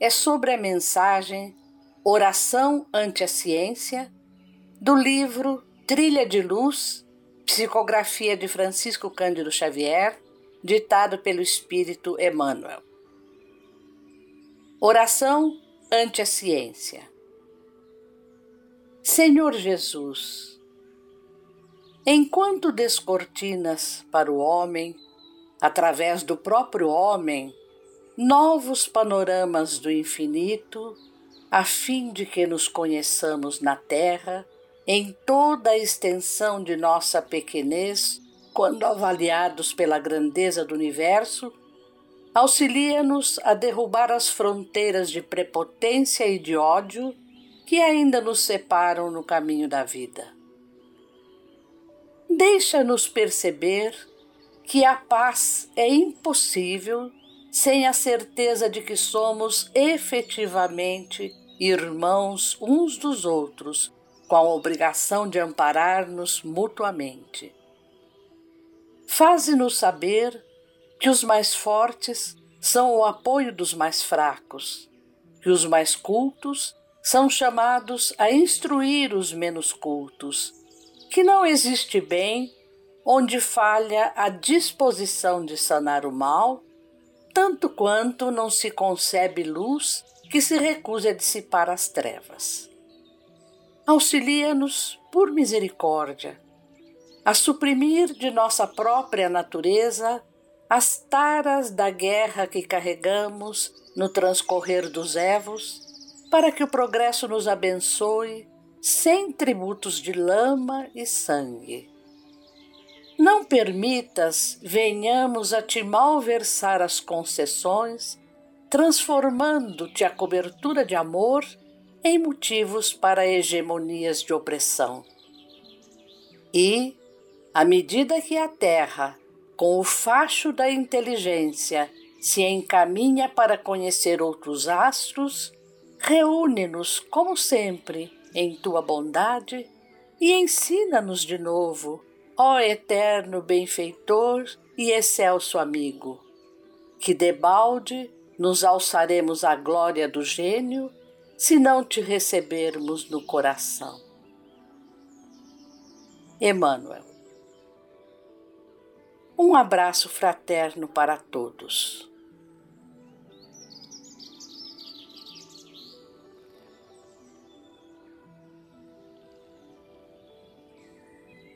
é sobre a mensagem Oração ante a Ciência do livro Trilha de Luz, psicografia de Francisco Cândido Xavier, ditado pelo Espírito Emmanuel. Oração ante a Ciência. Senhor Jesus, enquanto descortinas para o homem, através do próprio homem, novos panoramas do infinito, a fim de que nos conheçamos na Terra, em toda a extensão de nossa pequenez, quando avaliados pela grandeza do universo, auxilia-nos a derrubar as fronteiras de prepotência e de ódio que ainda nos separam no caminho da vida. Deixa-nos perceber que a paz é impossível sem a certeza de que somos efetivamente irmãos uns dos outros, com a obrigação de amparar-nos mutuamente. Faze-nos saber que os mais fortes são o apoio dos mais fracos, que os mais cultos são chamados a instruir os menos cultos, que não existe bem onde falha a disposição de sanar o mal, tanto quanto não se concebe luz que se recuse a dissipar as trevas. Auxilia-nos, por misericórdia, a suprimir de nossa própria natureza as taras da guerra que carregamos no transcorrer dos evos para que o progresso nos abençoe sem tributos de lama e sangue. Não permitas venhamos a te malversar as concessões, transformando-te a cobertura de amor em motivos para hegemonias de opressão. E, à medida que a Terra, com o facho da inteligência, se encaminha para conhecer outros astros, Reúne-nos, como sempre, em tua bondade e ensina-nos de novo, ó eterno benfeitor e excelso amigo, que debalde nos alçaremos à glória do gênio se não te recebermos no coração. Emmanuel. Um abraço fraterno para todos.